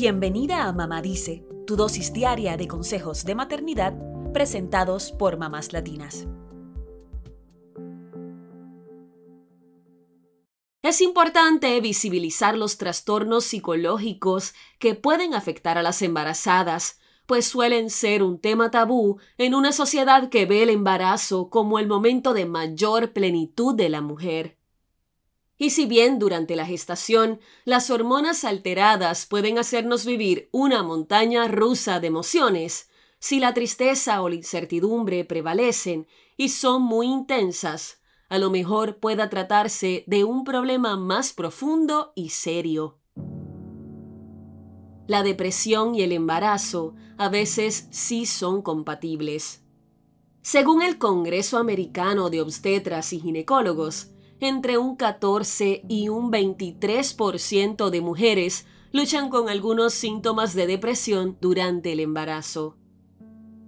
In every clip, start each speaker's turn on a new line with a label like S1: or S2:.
S1: Bienvenida a Mamá Dice, tu dosis diaria de consejos de maternidad presentados por mamás latinas. Es importante visibilizar los trastornos psicológicos que pueden afectar a las embarazadas, pues suelen ser un tema tabú en una sociedad que ve el embarazo como el momento de mayor plenitud de la mujer. Y si bien durante la gestación las hormonas alteradas pueden hacernos vivir una montaña rusa de emociones, si la tristeza o la incertidumbre prevalecen y son muy intensas, a lo mejor pueda tratarse de un problema más profundo y serio. La depresión y el embarazo a veces sí son compatibles. Según el Congreso Americano de Obstetras y Ginecólogos, entre un 14 y un 23% de mujeres luchan con algunos síntomas de depresión durante el embarazo.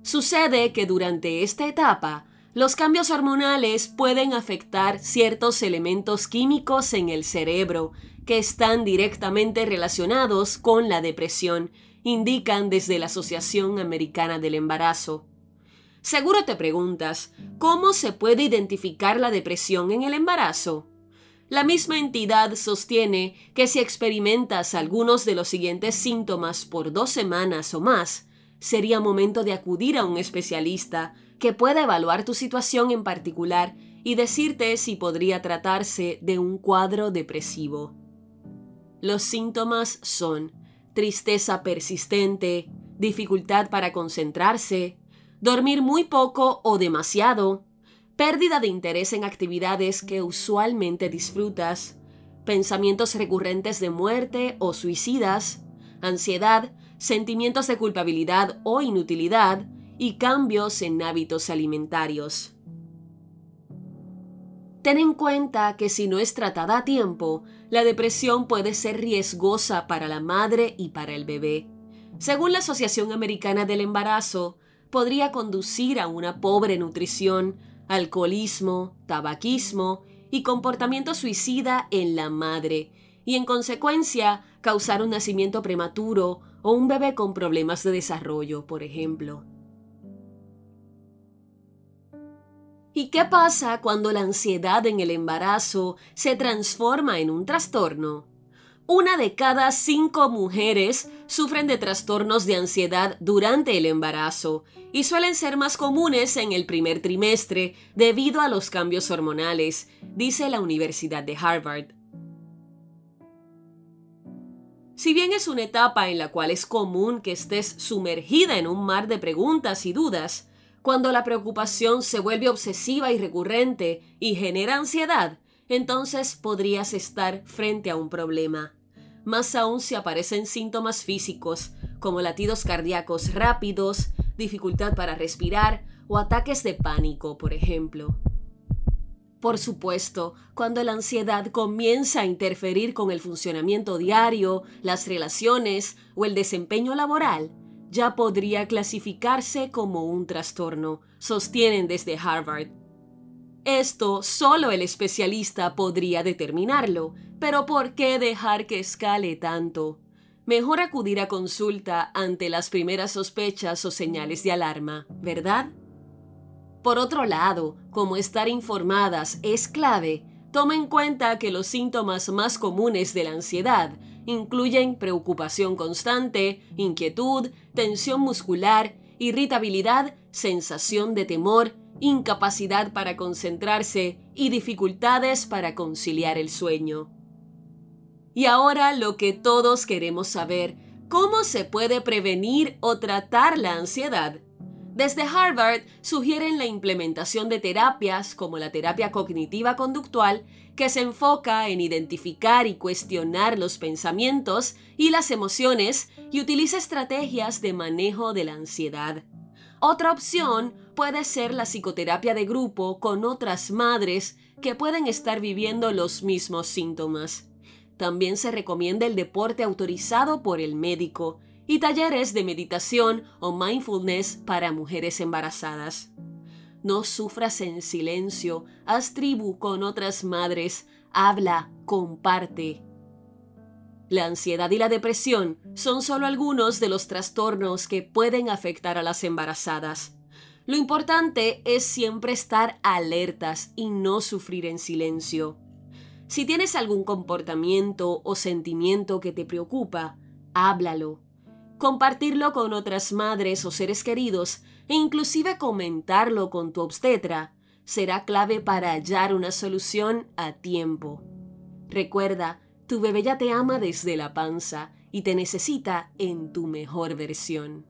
S1: Sucede que durante esta etapa, los cambios hormonales pueden afectar ciertos elementos químicos en el cerebro que están directamente relacionados con la depresión, indican desde la Asociación Americana del Embarazo. Seguro te preguntas, ¿cómo se puede identificar la depresión en el embarazo? La misma entidad sostiene que si experimentas algunos de los siguientes síntomas por dos semanas o más, sería momento de acudir a un especialista que pueda evaluar tu situación en particular y decirte si podría tratarse de un cuadro depresivo. Los síntomas son tristeza persistente, dificultad para concentrarse, dormir muy poco o demasiado, pérdida de interés en actividades que usualmente disfrutas, pensamientos recurrentes de muerte o suicidas, ansiedad, sentimientos de culpabilidad o inutilidad y cambios en hábitos alimentarios. Ten en cuenta que si no es tratada a tiempo, la depresión puede ser riesgosa para la madre y para el bebé. Según la Asociación Americana del Embarazo, podría conducir a una pobre nutrición, alcoholismo, tabaquismo y comportamiento suicida en la madre, y en consecuencia causar un nacimiento prematuro o un bebé con problemas de desarrollo, por ejemplo. ¿Y qué pasa cuando la ansiedad en el embarazo se transforma en un trastorno? Una de cada cinco mujeres sufren de trastornos de ansiedad durante el embarazo y suelen ser más comunes en el primer trimestre debido a los cambios hormonales, dice la Universidad de Harvard. Si bien es una etapa en la cual es común que estés sumergida en un mar de preguntas y dudas, cuando la preocupación se vuelve obsesiva y recurrente y genera ansiedad, entonces podrías estar frente a un problema más aún si aparecen síntomas físicos como latidos cardíacos rápidos, dificultad para respirar o ataques de pánico, por ejemplo. Por supuesto, cuando la ansiedad comienza a interferir con el funcionamiento diario, las relaciones o el desempeño laboral, ya podría clasificarse como un trastorno, sostienen desde Harvard. Esto solo el especialista podría determinarlo, pero ¿por qué dejar que escale tanto? Mejor acudir a consulta ante las primeras sospechas o señales de alarma, ¿verdad? Por otro lado, como estar informadas es clave, toma en cuenta que los síntomas más comunes de la ansiedad incluyen preocupación constante, inquietud, tensión muscular, irritabilidad, sensación de temor, incapacidad para concentrarse y dificultades para conciliar el sueño. Y ahora lo que todos queremos saber, ¿cómo se puede prevenir o tratar la ansiedad? Desde Harvard sugieren la implementación de terapias como la terapia cognitiva conductual, que se enfoca en identificar y cuestionar los pensamientos y las emociones y utiliza estrategias de manejo de la ansiedad. Otra opción puede ser la psicoterapia de grupo con otras madres que pueden estar viviendo los mismos síntomas. También se recomienda el deporte autorizado por el médico y talleres de meditación o mindfulness para mujeres embarazadas. No sufras en silencio, haz tribu con otras madres, habla, comparte. La ansiedad y la depresión son solo algunos de los trastornos que pueden afectar a las embarazadas. Lo importante es siempre estar alertas y no sufrir en silencio. Si tienes algún comportamiento o sentimiento que te preocupa, háblalo. Compartirlo con otras madres o seres queridos e inclusive comentarlo con tu obstetra será clave para hallar una solución a tiempo. Recuerda, tu bebé ya te ama desde la panza y te necesita en tu mejor versión.